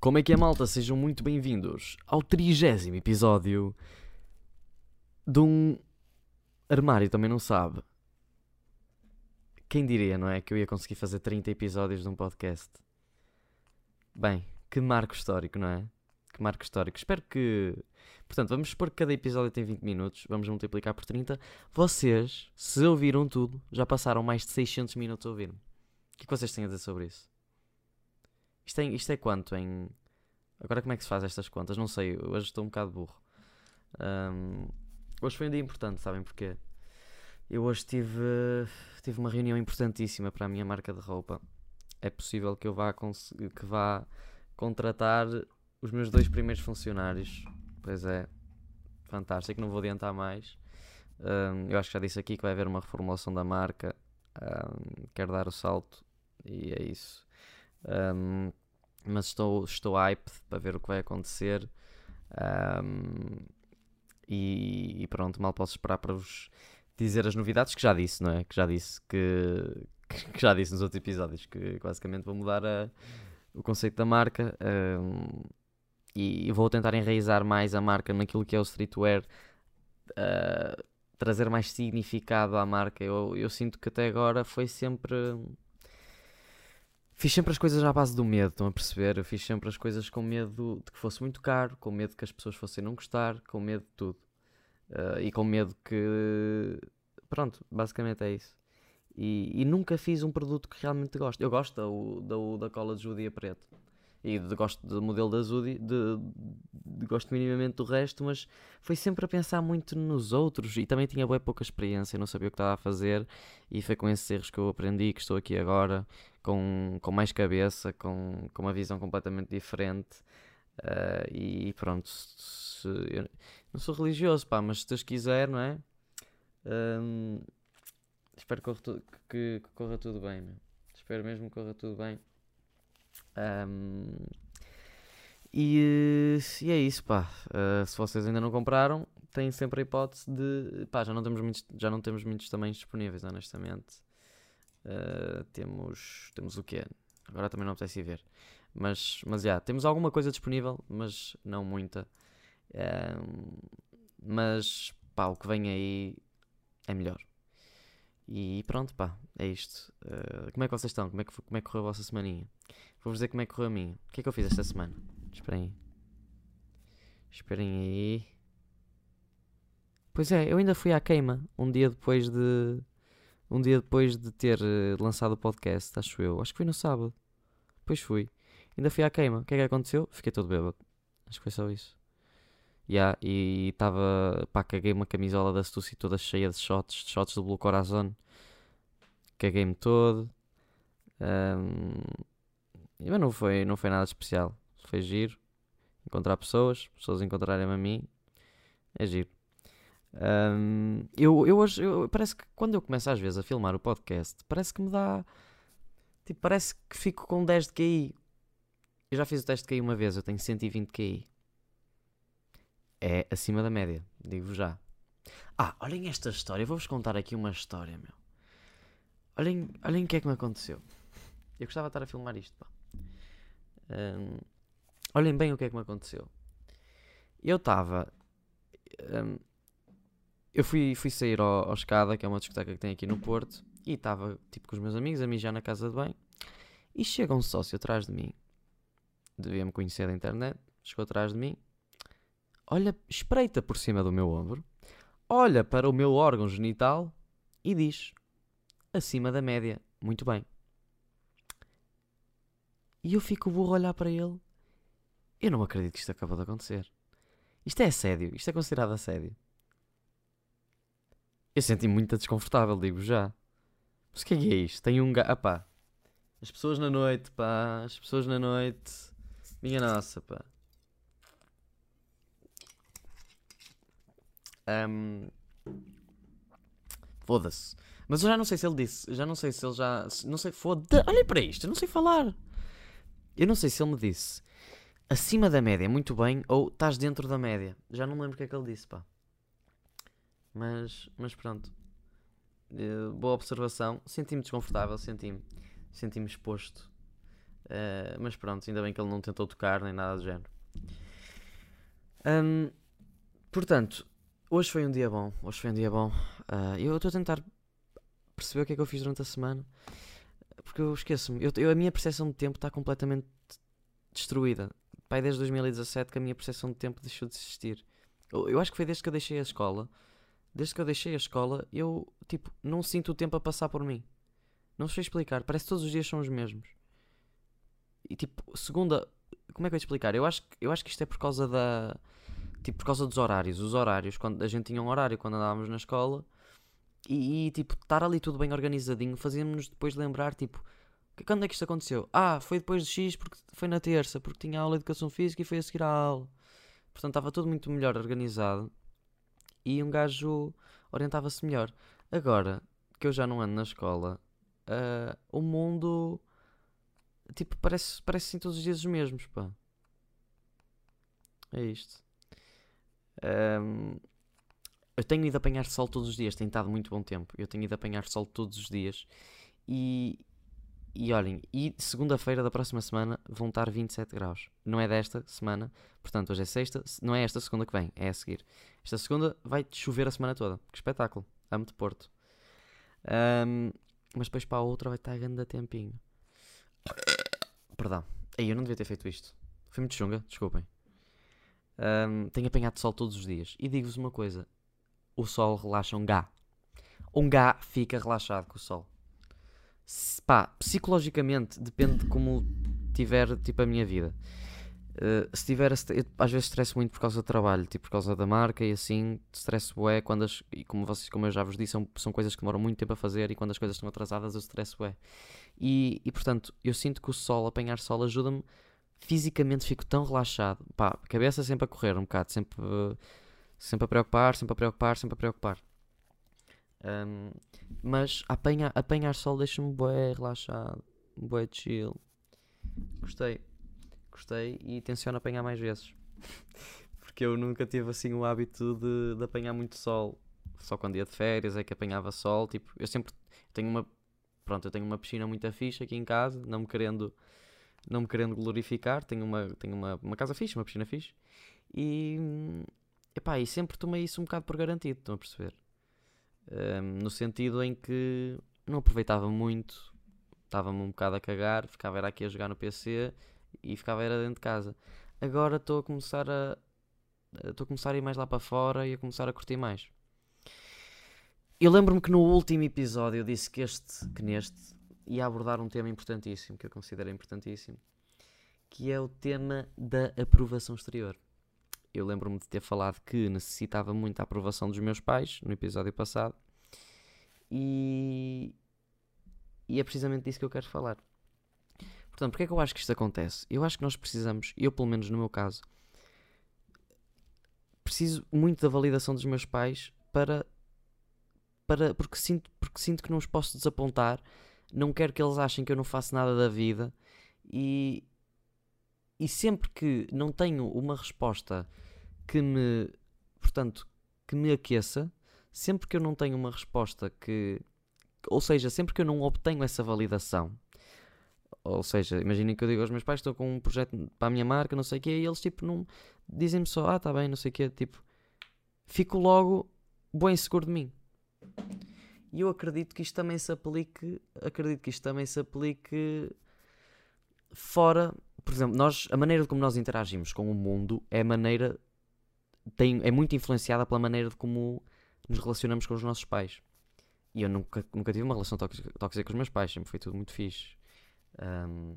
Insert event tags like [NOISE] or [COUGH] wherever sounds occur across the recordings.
Como é que é, malta? Sejam muito bem-vindos ao trigésimo episódio de um armário, também não sabe. Quem diria, não é? Que eu ia conseguir fazer 30 episódios de um podcast. Bem, que marco histórico, não é? Que marco histórico. Espero que. Portanto, vamos supor que cada episódio tem 20 minutos, vamos multiplicar por 30. Vocês, se ouviram tudo, já passaram mais de 600 minutos a ouvir-me. O que é que vocês têm a dizer sobre isso? Isto é, isto é quanto em. Agora como é que se faz estas contas? Não sei, hoje estou um bocado burro. Um, hoje foi um dia importante, sabem porquê? Eu hoje tive, tive uma reunião importantíssima para a minha marca de roupa. É possível que eu vá, que vá contratar os meus dois primeiros funcionários. Pois é, fantástico, não vou adiantar mais. Um, eu acho que já disse aqui que vai haver uma reformulação da marca. Um, quero dar o salto e é isso. Um, mas estou, estou hyped para ver o que vai acontecer. Um, e, e, pronto, mal posso esperar para vos dizer as novidades que já disse, não é? Que já disse que, [LAUGHS] que já disse nos outros episódios que basicamente vou mudar a, o conceito da marca um, e vou tentar enraizar mais a marca naquilo que é o streetwear, uh, trazer mais significado à marca. Eu, eu sinto que até agora foi sempre Fiz sempre as coisas à base do medo, estão a perceber? Eu fiz sempre as coisas com medo de que fosse muito caro, com medo que as pessoas fossem não gostar, com medo de tudo. Uh, e com medo que. Pronto, basicamente é isso. E, e, nunca fiz um produto que realmente gosto. Eu gosto da, da, da cola de judia preto. E de, gosto do modelo da Zudi, de, de, gosto minimamente do resto, mas foi sempre a pensar muito nos outros e também tinha bem pouca experiência, não sabia o que estava a fazer e foi com esses erros que eu aprendi que estou aqui agora com, com mais cabeça, com, com uma visão completamente diferente. Uh, e pronto, se, eu não sou religioso, pá, mas se Deus quiser, não é? Um, espero que, que, que, corra tudo bem, meu. espero mesmo que corra tudo bem. Um, e, e, é isso, pá. Uh, se vocês ainda não compraram, têm sempre a hipótese de. pá, já não temos muitos, já não temos muitos tamanhos disponíveis, honestamente. Uh, temos, temos o quê? Agora também não apetece ver. Mas, mas já, temos alguma coisa disponível, mas não muita. Uh, mas, pá, o que vem aí é melhor. E pronto, pá, é isto. Uh, como é que vocês estão? Como é que, como é que correu a vossa semaninha? Vou-vos dizer como é que correu a minha. O que é que eu fiz esta semana? Esperem aí. Esperem aí. Pois é, eu ainda fui à queima um dia depois de um dia depois de ter uh, lançado o podcast, acho eu. Acho que foi no sábado. Depois fui. Ainda fui à queima. O que é que aconteceu? Fiquei todo bêbado. Acho que foi só isso. Yeah, e estava. pá, caguei uma camisola da Stussy toda cheia de shots, de shots do Blue Corazon. Caguei-me todo. Um, mas não foi, não foi nada especial. Foi giro. Encontrar pessoas, pessoas encontrarem-me a mim. É giro. Um, eu, eu hoje, eu, parece que quando eu começo às vezes a filmar o podcast, parece que me dá. Tipo, parece que fico com 10 de QI. Eu já fiz o teste de QI uma vez, eu tenho 120 de QI. É acima da média, digo já. Ah, olhem esta história, vou-vos contar aqui uma história, meu. Olhem, olhem o que é que me aconteceu. Eu gostava de estar a filmar isto, pá. Um, olhem bem o que é que me aconteceu. Eu estava. Um, eu fui, fui sair ao, ao Escada, que é uma discoteca que tem aqui no Porto, e estava tipo com os meus amigos a mijar na casa de bem. E chega um sócio atrás de mim, devia-me conhecer da internet, chegou atrás de mim, olha, espreita por cima do meu ombro, olha para o meu órgão genital e diz: acima da média, muito bem. E eu fico burro a olhar para ele. Eu não acredito que isto acabou de acontecer. Isto é assédio, isto é considerado assédio. Eu senti muito desconfortável, digo já. Mas o que é que é isto? Tem um gato. Ah pá. As pessoas na noite, pá. As pessoas na noite. Minha nossa, pá. Um... Foda-se. Mas eu já não sei se ele disse. Já não sei se ele já. Não sei. Foda. Olha para isto. Eu não sei falar. Eu não sei se ele me disse acima da média, muito bem, ou estás dentro da média. Já não lembro o que é que ele disse, pá. Mas, mas pronto. Uh, boa observação. Senti-me desconfortável, senti-me senti exposto. Uh, mas pronto, ainda bem que ele não tentou tocar nem nada do género. Um, portanto, hoje foi um dia bom. Hoje foi um dia bom. Uh, eu estou a tentar perceber o que é que eu fiz durante a semana. Porque eu esqueço-me. Eu, eu, a minha percepção de tempo está completamente destruída. Pai, desde 2017 que a minha percepção de tempo deixou de existir. Eu, eu acho que foi desde que eu deixei a escola. Desde que eu deixei a escola, eu, tipo, não sinto o tempo a passar por mim. Não sei explicar. Parece que todos os dias são os mesmos. E, tipo, segunda... Como é que eu ia explicar? Eu acho, eu acho que isto é por causa da... Tipo, por causa dos horários. Os horários. Quando a gente tinha um horário quando andávamos na escola e, e, tipo, estar ali tudo bem organizadinho fazia-nos depois lembrar, tipo, quando é que isto aconteceu? Ah, foi depois de X porque foi na terça, porque tinha aula de educação física e foi a seguir à aula. Portanto, estava tudo muito melhor organizado e um gajo orientava-se melhor. Agora que eu já não ando na escola, uh, o mundo tipo parece, parece assim todos os dias os mesmos, pá. É isto. Um, eu tenho ido apanhar sol todos os dias, tem estado muito bom tempo. Eu tenho ido apanhar sol todos os dias. E, e olhem, e segunda-feira da próxima semana vão estar 27 graus. Não é desta semana, portanto, hoje é sexta, não é esta segunda que vem, é a seguir. Esta segunda vai chover a semana toda. Que espetáculo! Amo de Porto. Um, mas depois para a outra vai estar grande a tempinho. Perdão. Aí eu não devia ter feito isto. Foi muito chunga, desculpem. Um, tenho apanhado sol todos os dias. E digo-vos uma coisa: o sol relaxa um gá. Um gá fica relaxado com o sol. Se, pá, psicologicamente depende de como tiver tipo a minha vida. Uh, se tiver, às vezes estresso muito por causa do trabalho, tipo por causa da marca e assim, estresso é quando as, e como vocês, como eu já vos disse, são, são coisas que demoram muito tempo a fazer e quando as coisas estão atrasadas eu estresso é. E, e portanto, eu sinto que o sol, apanhar sol, ajuda-me fisicamente, fico tão relaxado, pá, cabeça sempre a correr um bocado, sempre. Sempre a preocupar, sempre a preocupar, sempre a preocupar. Um, mas apanhar, apanhar sol deixa-me bué relaxado, bué chill. Gostei, gostei e tenciono apanhar mais vezes. [LAUGHS] Porque eu nunca tive assim o hábito de, de apanhar muito sol. Só quando ia de férias é que apanhava sol. Tipo, eu sempre tenho uma. Pronto, eu tenho uma piscina muito fixe aqui em casa, não me querendo, não me querendo glorificar. Tenho uma, tenho uma, uma casa fixe, uma piscina fixe. E, Epá, e sempre tomei isso um bocado por garantido, estão a perceber? Um, no sentido em que não aproveitava muito, estava-me um bocado a cagar, ficava era aqui a jogar no PC e ficava era dentro de casa. Agora estou a começar a estou a começar a ir mais lá para fora e a começar a curtir mais. Eu lembro-me que no último episódio eu disse que este, que neste, ia abordar um tema importantíssimo, que eu considero importantíssimo, que é o tema da aprovação exterior eu lembro-me de ter falado que necessitava muito a aprovação dos meus pais no episódio passado. E, e é precisamente disso que eu quero falar. Portanto, porque é que eu acho que isto acontece? Eu acho que nós precisamos, eu pelo menos no meu caso, preciso muito da validação dos meus pais para. para porque, sinto, porque sinto que não os posso desapontar, não quero que eles achem que eu não faço nada da vida e, e sempre que não tenho uma resposta que me, portanto, que me aqueça, sempre que eu não tenho uma resposta que, ou seja, sempre que eu não obtenho essa validação, ou seja, imaginem que eu digo aos meus pais, estou com um projeto para a minha marca, não sei o quê, e eles tipo não dizem-me só, ah, tá bem, não sei o quê, tipo, fico logo bem seguro de mim. E eu acredito que isto também se aplique, acredito que isto também se aplique fora por exemplo, nós, a maneira como nós interagimos com o mundo é maneira tem, é muito influenciada pela maneira de como nos relacionamos com os nossos pais. E eu nunca, nunca tive uma relação tóxica, tóxica com os meus pais, sempre foi tudo muito fixe. Um,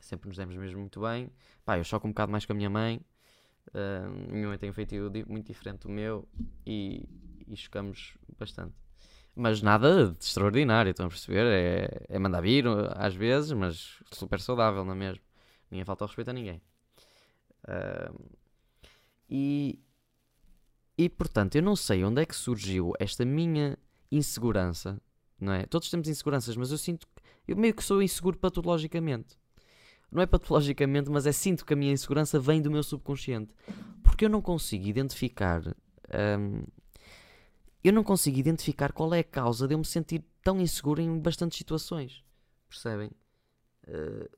sempre nos demos mesmo muito bem. Pá, eu choco um bocado mais com a minha mãe. Minha mãe tem um feitiço muito diferente do meu e, e chocamos bastante. Mas nada de extraordinário, estão a perceber? É, é mandar vir às vezes, mas super saudável, não é mesmo? Ninguém falta ao respeito a ninguém. E, e portanto, eu não sei onde é que surgiu esta minha insegurança, não é? Todos temos inseguranças, mas eu sinto que eu meio que sou inseguro patologicamente. Não é patologicamente, mas é sinto que a minha insegurança vem do meu subconsciente. Porque eu não consigo identificar. Um, eu não consigo identificar qual é a causa de eu me sentir tão inseguro em bastantes situações. Percebem? Uh,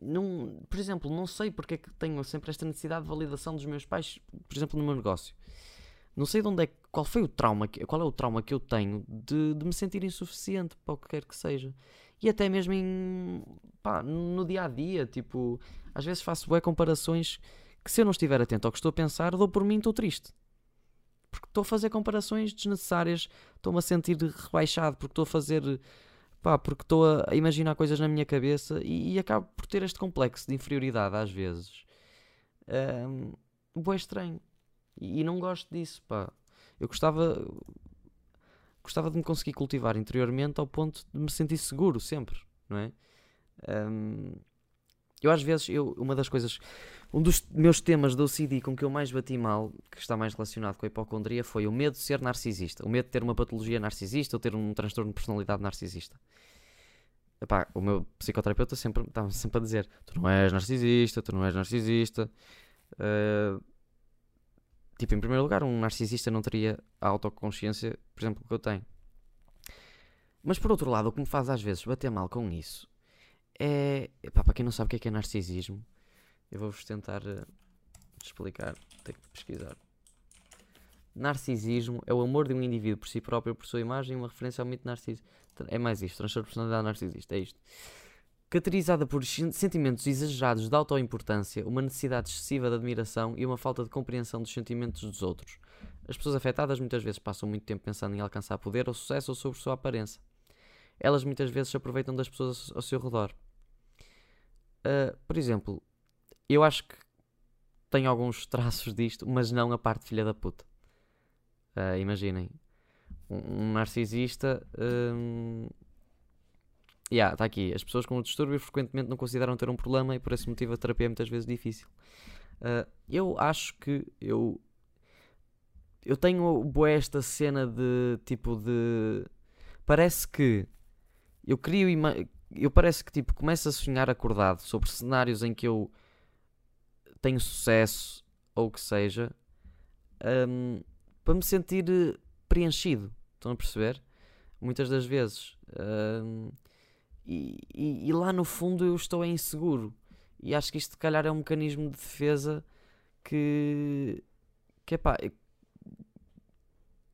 não, por exemplo, não sei porque é que tenho sempre esta necessidade de validação dos meus pais, por exemplo, no meu negócio. Não sei de onde é, qual foi o trauma, qual é o trauma que eu tenho de, de me sentir insuficiente para o que quer que seja. E até mesmo em, pá, no dia a dia, tipo, às vezes faço bué comparações que se eu não estiver atento ao que estou a pensar, dou por mim, estou triste. Porque estou a fazer comparações desnecessárias, estou-me a sentir rebaixado, porque estou a fazer pá, porque estou a imaginar coisas na minha cabeça e, e acabo por ter este complexo de inferioridade às vezes. Um, estranho. E, não gosto disso, pá. Eu gostava gostava de me conseguir cultivar interiormente ao ponto de me sentir seguro sempre, não é? Um, eu às vezes, eu, uma das coisas, um dos meus temas do OCD com que eu mais bati mal, que está mais relacionado com a hipocondria, foi o medo de ser narcisista. O medo de ter uma patologia narcisista ou ter um transtorno de personalidade narcisista. Epá, o meu psicoterapeuta sempre estava sempre a dizer: Tu não és narcisista, tu não és narcisista. Uh, tipo, em primeiro lugar, um narcisista não teria a autoconsciência, por exemplo, que eu tenho. Mas por outro lado, o que me faz às vezes bater mal com isso é. Epá, para quem não sabe o que é, que é narcisismo, eu vou-vos tentar uh, explicar. Tenho que pesquisar. Narcisismo é o amor de um indivíduo por si próprio, por sua imagem, uma referência ao mito narcisista. É mais isto, transtorno de personalidade narcisista, é isto. Caracterizada por sentimentos exagerados de autoimportância, uma necessidade excessiva de admiração e uma falta de compreensão dos sentimentos dos outros. As pessoas afetadas muitas vezes passam muito tempo pensando em alcançar poder ou sucesso ou sobre sua aparência. Elas muitas vezes se aproveitam das pessoas ao seu redor. Uh, por exemplo, eu acho que tenho alguns [LAUGHS] traços disto, mas não a parte filha da puta. Uh, imaginem, um, narcisista. Um, yeah, está aqui. As pessoas com o distúrbio frequentemente não consideram ter um problema e por esse motivo a terapia é muitas vezes difícil. Uh, eu acho que eu. Eu tenho boa esta cena de tipo de. Parece que eu crio. Eu parece que tipo começo a sonhar acordado sobre cenários em que eu tenho sucesso ou o que seja um, para me sentir preenchido. Estão a perceber? Muitas das vezes. Um, e, e, lá no fundo eu estou inseguro. E acho que isto, se calhar, é um mecanismo de defesa que. que é pá.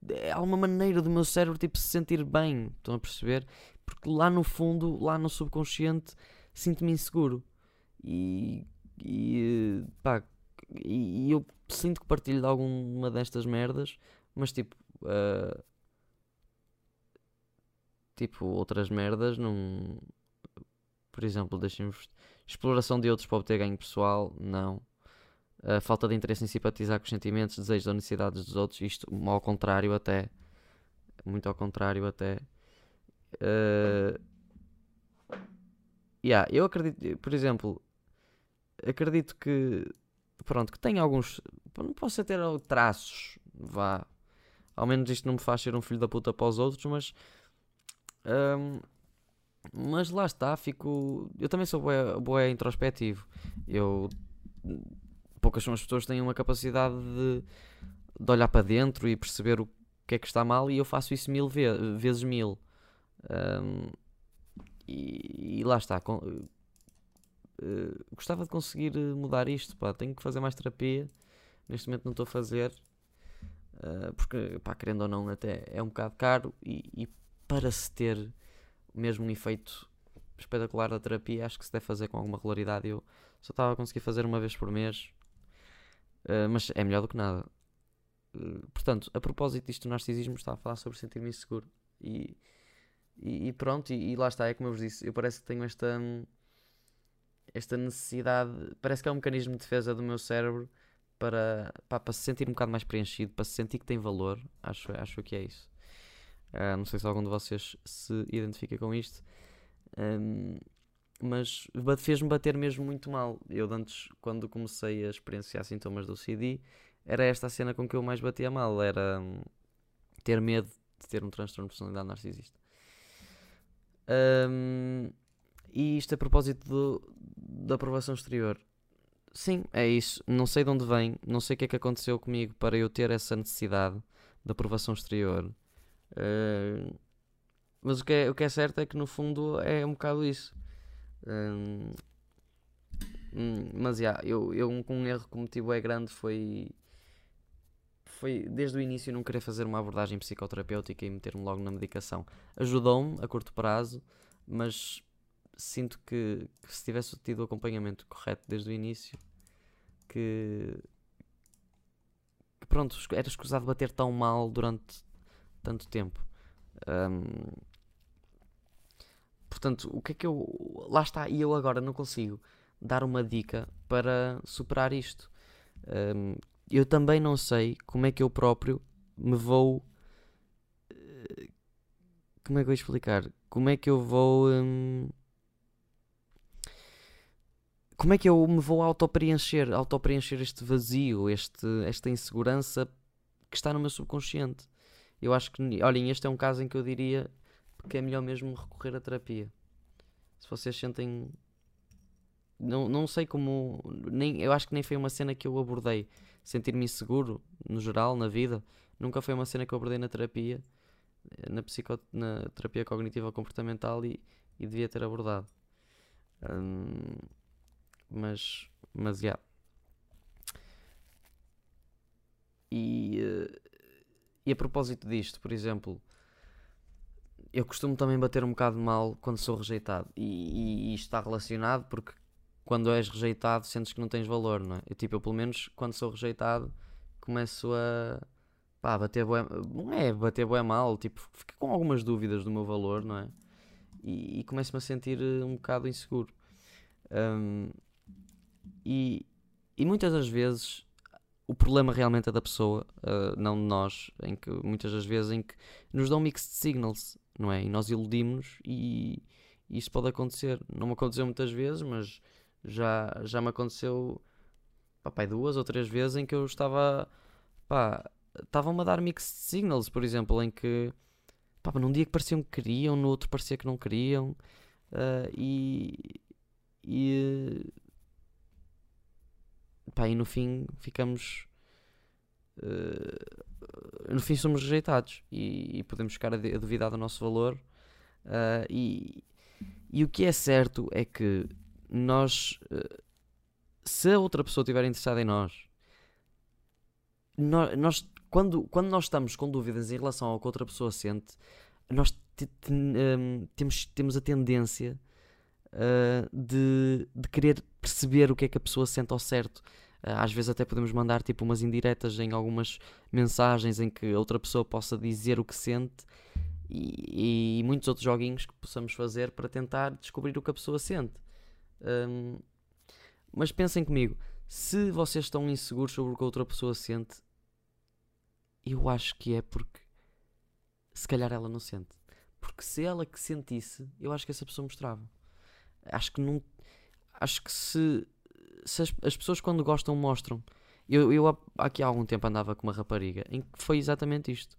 É uma maneira do meu cérebro tipo, se sentir bem. Estão a perceber? Porque lá no fundo, lá no subconsciente, sinto-me inseguro. E. e pá. E, e eu sinto que partilho de alguma destas merdas, mas tipo. Uh, tipo, outras merdas, não. Por exemplo, deixem-vos. Exploração de outros para obter ganho pessoal, não. A falta de interesse em simpatizar com os sentimentos, desejos ou necessidades dos outros, isto ao contrário, até. Muito ao contrário, até. Uh, yeah, eu acredito, por exemplo, acredito que. Pronto, que tem alguns. Não posso ter traços, vá. Ao menos isto não me faz ser um filho da puta para os outros, mas um, mas lá está, fico. Eu também sou boé, introspectivo. Eu. Poucas são as pessoas que têm uma capacidade de, de olhar para dentro e perceber o que é que está mal, e eu faço isso mil ve vezes mil. Um, e, e, lá está. Com, uh, gostava de conseguir mudar isto. Pá. Tenho que fazer mais terapia. Neste momento não estou a fazer. Uh, porque, pá, querendo ou não, até é um bocado caro. E, e para se ter mesmo um efeito espetacular da terapia, acho que se deve fazer com alguma regularidade. Eu só estava a conseguir fazer uma vez por mês, uh, mas é melhor do que nada. Uh, portanto, a propósito disto do narcisismo, estava a falar sobre sentir-me inseguro. E, e, e pronto, e, e, lá está, é como eu vos disse, eu parece que tenho esta, esta necessidade, parece que é um mecanismo de defesa do meu cérebro para, para, para se sentir um bocado mais preenchido, para se sentir que tem valor. Acho, acho que é isso. Uh, não sei se algum de vocês se identifica com isto. Um, mas fez-me bater mesmo muito mal. Eu antes, quando comecei a experienciar sintomas do CD, era esta a cena com que eu mais batia mal, era um, ter medo de ter um transtorno de personalidade narcisista. Um, e isto a propósito do, da aprovação exterior. Sim, é isso. Não sei de onde vem, não sei o que é que aconteceu comigo para eu ter essa necessidade de aprovação exterior. Uh, mas o que, é, o que é certo é que no fundo é um bocado isso. Um, Hum, mas já, eu, eu um, um erro que cometi é grande foi. Foi desde o início não querer fazer uma abordagem psicoterapêutica e meter-me logo na medicação. Ajudou-me a curto prazo, mas sinto que, que se tivesse tido o acompanhamento correto desde o início, que, que pronto, era escusado bater tão mal durante tanto tempo. Um, portanto, o que é que eu. Lá está, e eu agora não consigo dar uma dica para superar isto. Um, eu também não sei como é que eu próprio me vou. Eh, como é que eu vou explicar? Como é que eu vou. Como é que eu me vou auto-preencher, auto-preencher este vazio, este, esta insegurança que está no meu subconsciente? Eu acho que, olhem, este é um caso em que eu diria que é melhor mesmo recorrer à terapia. Se vocês sentem. Não, não sei como. Nem, eu acho que nem foi uma cena que eu abordei. Sentir-me inseguro, no geral, na vida. Nunca foi uma cena que eu abordei na terapia, na, psico, na terapia cognitiva comportamental e, e devia ter abordado. Hum, mas, mas, já. Yeah. E, eh, e a propósito disto, por exemplo, eu costumo também bater um bocado mal quando sou rejeitado. E, e, isto está relacionado porque quando és rejeitado sentes que não tens valor, não é? Eu, tipo, eu pelo menos quando sou rejeitado começo a pá, bater bué, não é bater bué mal, tipo, fico com algumas dúvidas do meu valor, não é? E, e começo-me a sentir eh, um bocado inseguro. Um, e, e muitas das vezes o problema realmente é da pessoa, uh, não de nós, em que muitas das vezes em que nos dão mixed signals, não é? E nós iludimos e, e isso pode acontecer. Não me aconteceu muitas vezes, mas já, já me aconteceu pá, duas ou três vezes em que eu estava pá, estavam-me a dar mixed signals, por exemplo, em que pá, num dia que pareciam que queriam, no outro parecia que não queriam, uh, e, e pá, e no fim ficamos. Uh, no fim somos rejeitados e, e, podemos ficar a, a duvidar do nosso valor. Uh, e, e o que é certo é que nós, uh, se a outra pessoa estiver interessada em nós, nós, nós, quando, quando nós estamos com dúvidas em relação ao que outra pessoa sente, nós um, temos, temos a tendência uh, de, de querer perceber o que é que a pessoa sente ao certo. Uh, às vezes até podemos mandar tipo umas indiretas em algumas mensagens em que outra pessoa possa dizer o que sente e, e muitos outros joguinhos que possamos fazer para tentar descobrir o que a pessoa sente. Um, mas pensem comigo, se vocês estão inseguros sobre o que a outra pessoa sente, eu acho que é porque se calhar ela não sente. Porque se ela que sentisse, eu acho que essa pessoa mostrava. Acho que não. Acho que se. se as, as, pessoas quando gostam mostram. Eu, eu aqui há algum tempo andava com uma rapariga em que foi exatamente isto.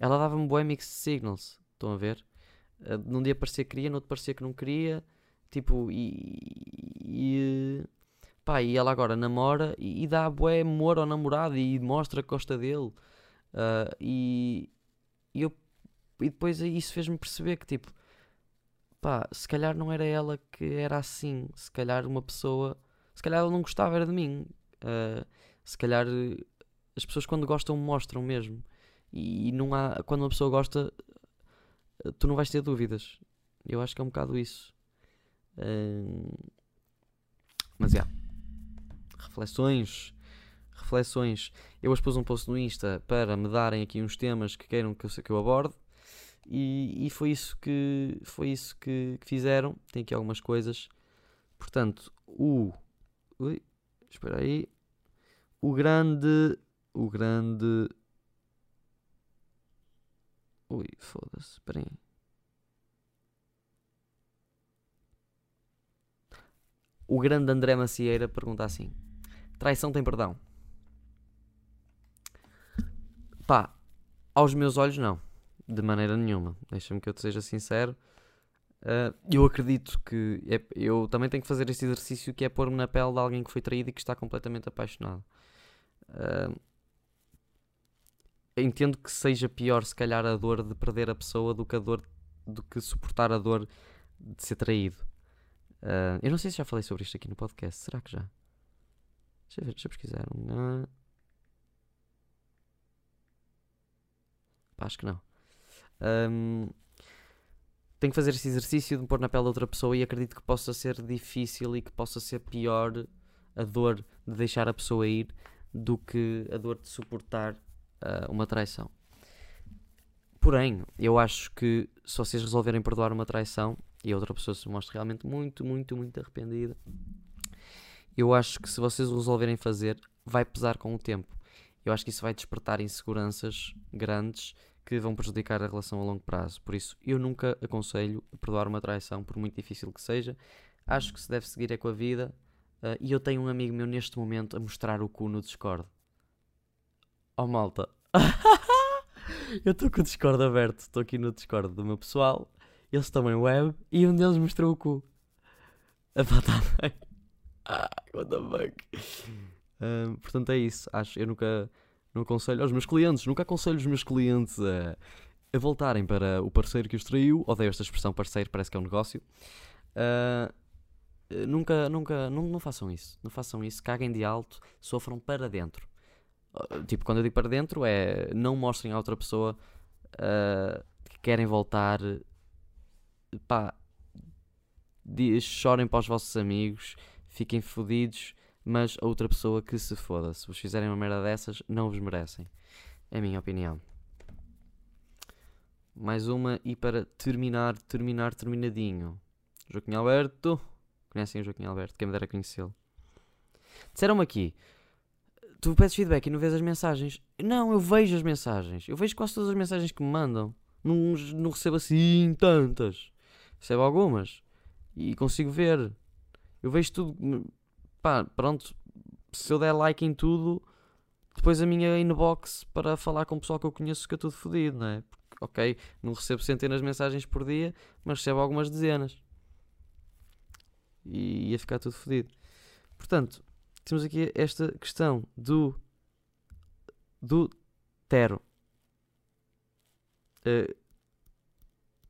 Ela dava-me bué mixed signals. Estão a ver? Uh, num dia parecia que queria, no outro parecia que não queria. Tipo, e. e pá, e ela agora namora e, e dá bué amor ao namorado e mostra que gosta dele. Uh, e, e, eu, e depois isso fez-me perceber que, tipo, pá, se calhar não era ela que era assim, se calhar uma pessoa, se calhar ela não gostava era de mim, uh, se calhar as pessoas quando gostam mostram mesmo, e, não há, quando uma pessoa gosta, tu não vais ter dúvidas, eu acho que é um bocado isso. Uh, mas é, yeah. reflexões, reflexões. Eu hoje pus um post no Insta para me darem aqui uns temas que queiram que eu, que eu aborde. E, e foi isso que foi isso que, que, fizeram. Tem aqui algumas coisas. Portanto, o. Ui, espera aí. O grande. O grande. Ui, foda-se. Espera aí. O grande André Macieira pergunta assim: Traição tem perdão? Pá, aos meus olhos, não de maneira nenhuma. Deixa-me que eu te seja sincero. Uh, eu acredito que é, eu também tenho que fazer este exercício que é pôr-me na pele de alguém que foi traído e que está completamente apaixonado. Uh, entendo que seja pior, se calhar, a dor de perder a pessoa do que a dor do que suportar a dor de ser traído. Uh, eu não sei se já falei sobre isto aqui no podcast. Será que já? Deixa eu ver, deixa eu pesquisar. Pá, acho que não. Um, tenho que fazer esse exercício de me pôr na pele de outra pessoa e acredito que possa ser difícil e que possa ser pior a dor de deixar a pessoa ir do que a dor de suportar uh, uma traição. Porém, eu acho que se vocês resolverem perdoar uma traição e a outra pessoa se mostra realmente muito, muito, muito arrependida, eu acho que se vocês o resolverem fazer, vai pesar com o tempo. Eu acho que isso vai despertar inseguranças grandes que vão prejudicar a relação a longo prazo. Por isso, eu nunca aconselho perdoar uma traição, por muito difícil que seja. Acho que se deve seguir é com a vida. Uh, e eu tenho um amigo meu neste momento a mostrar o cu no Discord. Oh malta. [LAUGHS] eu estou com o Discord aberto. Estou aqui no Discord do meu pessoal. Eles estão em web e um deles mostrou o cu. A pata bem. [LAUGHS] Ah, what the fuck. Portanto é isso. Acho. Eu nunca não aconselho aos meus clientes, nunca aconselho os meus clientes a, a voltarem para o parceiro que os traiu. Odeio esta expressão parceiro, parece que é um negócio. Uh, nunca, nunca, não, não façam isso. Não façam isso. Caguem de alto, sofram para dentro. Uh, tipo, quando eu digo para dentro, é não mostrem a outra pessoa uh, que querem voltar. Pá, chorem para os vossos amigos, fiquem fodidos mas a outra pessoa que se foda. Se vos fizerem uma merda dessas, não vos merecem. É a minha opinião. Mais uma e para terminar, terminar, terminadinho. Joaquim Alberto. Conhecem o Joaquim Alberto? Quem me dera conhecê-lo. Disseram-me aqui. Tu pedes feedback e não vês as mensagens. Não, eu vejo as mensagens. Eu vejo quase todas as mensagens que me mandam. Não, não recebo assim tantas. Recebo algumas. E consigo ver. Eu vejo tudo pá, pronto, se eu der like em tudo, depois a minha inbox para falar com o pessoal que eu conheço fica tudo fodido, não é? Porque, ok, não recebo centenas de mensagens por dia, mas recebo algumas dezenas. E ia ficar tudo fodido. Portanto, temos aqui esta questão do do Tero. Uh,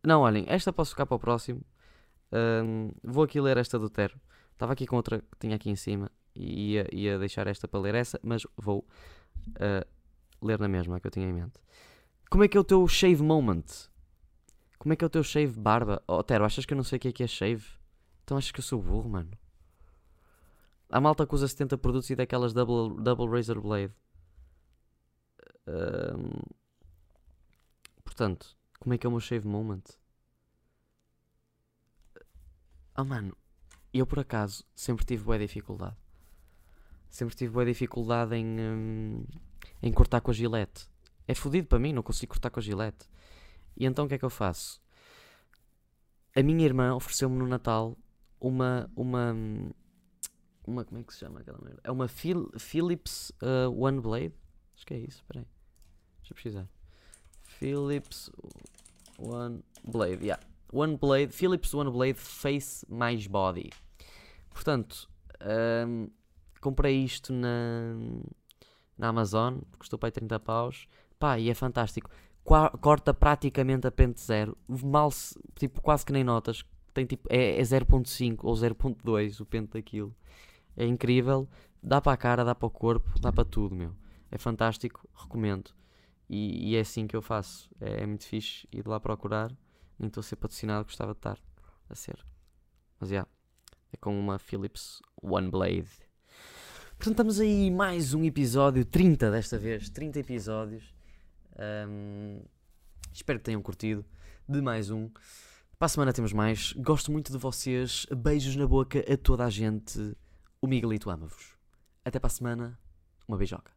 não, olhem, esta posso ficar para o próximo. Uh, vou aqui ler esta do Tero. Estava aqui com outra que tinha aqui em cima e ia, ia deixar esta para ler essa, mas vou uh, ler na mesma que eu tinha em mente. Como é que é o teu shave moment? Como é que é o teu shave barba? Oh, Tero, achas que eu não sei o que é que é shave? Então achas que eu sou burro, mano? Há malta que usa 70 produtos e daquelas double, double razor blade. Portanto, como é que é o meu shave moment? Oh, mano, eu, por acaso, sempre tive boa dificuldade. Sempre tive boa dificuldade em, hum, em cortar com a gilete. É fodido para mim, não consigo cortar com a gilete. E então o que é que eu faço? A minha irmã ofereceu-me no Natal uma. uma uma, como é que se chama aquela merda? É uma Phil, Philips uh, One Blade? Acho que é isso, espera aí. Deixa eu pesquisar. Philips One Blade, yeah. One Blade, Philips One Blade Face mais Body. Portanto, um, comprei isto na, na Amazon, custou para aí 30 paus. Pá, e é fantástico. Qua, corta praticamente a pente zero. Mal tipo, quase que nem notas. Tem tipo, é, é 0.5 ou 0.2 o pente daquilo. É incrível. Dá para a cara, dá para o corpo, dá para tudo, meu. É fantástico, recomendo. E, e é assim que eu faço. É, é muito fixe ir lá procurar. Nem estou a ser patrocinado, gostava de estar a ser. Mas já. Yeah. É com uma Philips One Blade. Portanto, estamos aí mais um episódio, 30 desta vez, 30 episódios. Um, espero que tenham curtido de mais um. Para a semana temos mais. Gosto muito de vocês. Beijos na boca a toda a gente. O Miguelito ama-vos. Até para a semana. Uma beijoca.